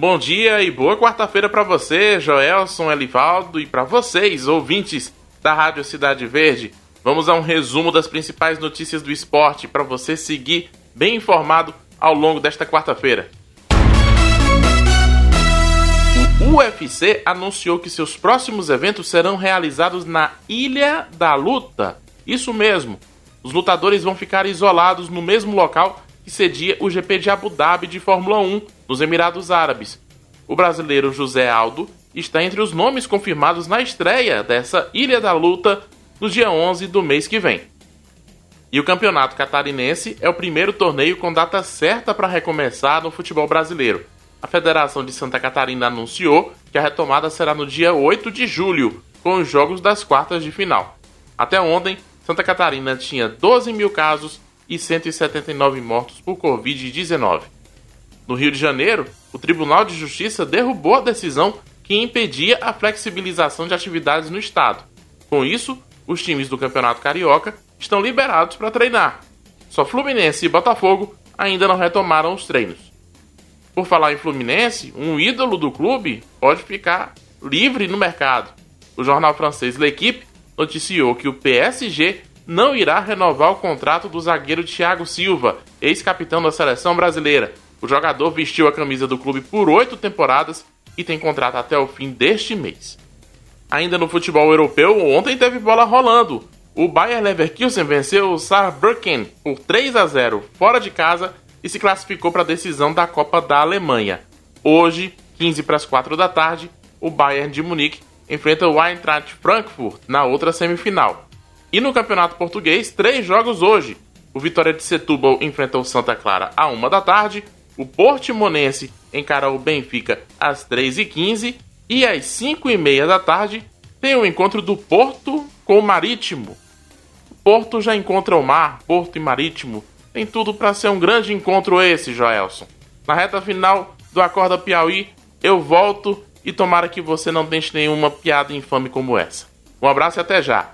Bom dia e boa quarta-feira para você, Joelson Elivaldo, e para vocês, ouvintes da Rádio Cidade Verde. Vamos a um resumo das principais notícias do esporte para você seguir bem informado ao longo desta quarta-feira. O UFC anunciou que seus próximos eventos serão realizados na Ilha da Luta. Isso mesmo, os lutadores vão ficar isolados no mesmo local que cedia o GP de Abu Dhabi de Fórmula 1 nos Emirados Árabes. O brasileiro José Aldo está entre os nomes confirmados na estreia dessa Ilha da Luta no dia 11 do mês que vem. E o Campeonato Catarinense é o primeiro torneio com data certa para recomeçar no futebol brasileiro. A Federação de Santa Catarina anunciou que a retomada será no dia 8 de julho, com os jogos das quartas de final. Até ontem, Santa Catarina tinha 12 mil casos e 179 mortos por Covid-19. No Rio de Janeiro, o Tribunal de Justiça derrubou a decisão que impedia a flexibilização de atividades no estado. Com isso, os times do Campeonato Carioca estão liberados para treinar. Só Fluminense e Botafogo ainda não retomaram os treinos. Por falar em Fluminense, um ídolo do clube pode ficar livre no mercado. O jornal francês L'Equipe noticiou que o PSG não irá renovar o contrato do zagueiro Thiago Silva, ex-capitão da seleção brasileira, o jogador vestiu a camisa do clube por oito temporadas e tem contrato até o fim deste mês. Ainda no futebol europeu, ontem teve bola rolando. O Bayer Leverkusen venceu o Saarbrücken por 3 a 0 fora de casa e se classificou para a decisão da Copa da Alemanha. Hoje, 15 para as 4 da tarde, o Bayern de Munique enfrenta o Eintracht Frankfurt na outra semifinal. E no Campeonato Português, três jogos hoje. O Vitória de Setúbal enfrenta o Santa Clara à 1 da tarde, o Portimonense encara o Benfica às 3h15 e às 5h30 da tarde tem o encontro do Porto com o Marítimo. Porto já encontra o mar, Porto e Marítimo. Tem tudo para ser um grande encontro esse, Joelson. Na reta final do Acorda Piauí, eu volto e tomara que você não deixe nenhuma piada infame como essa. Um abraço e até já.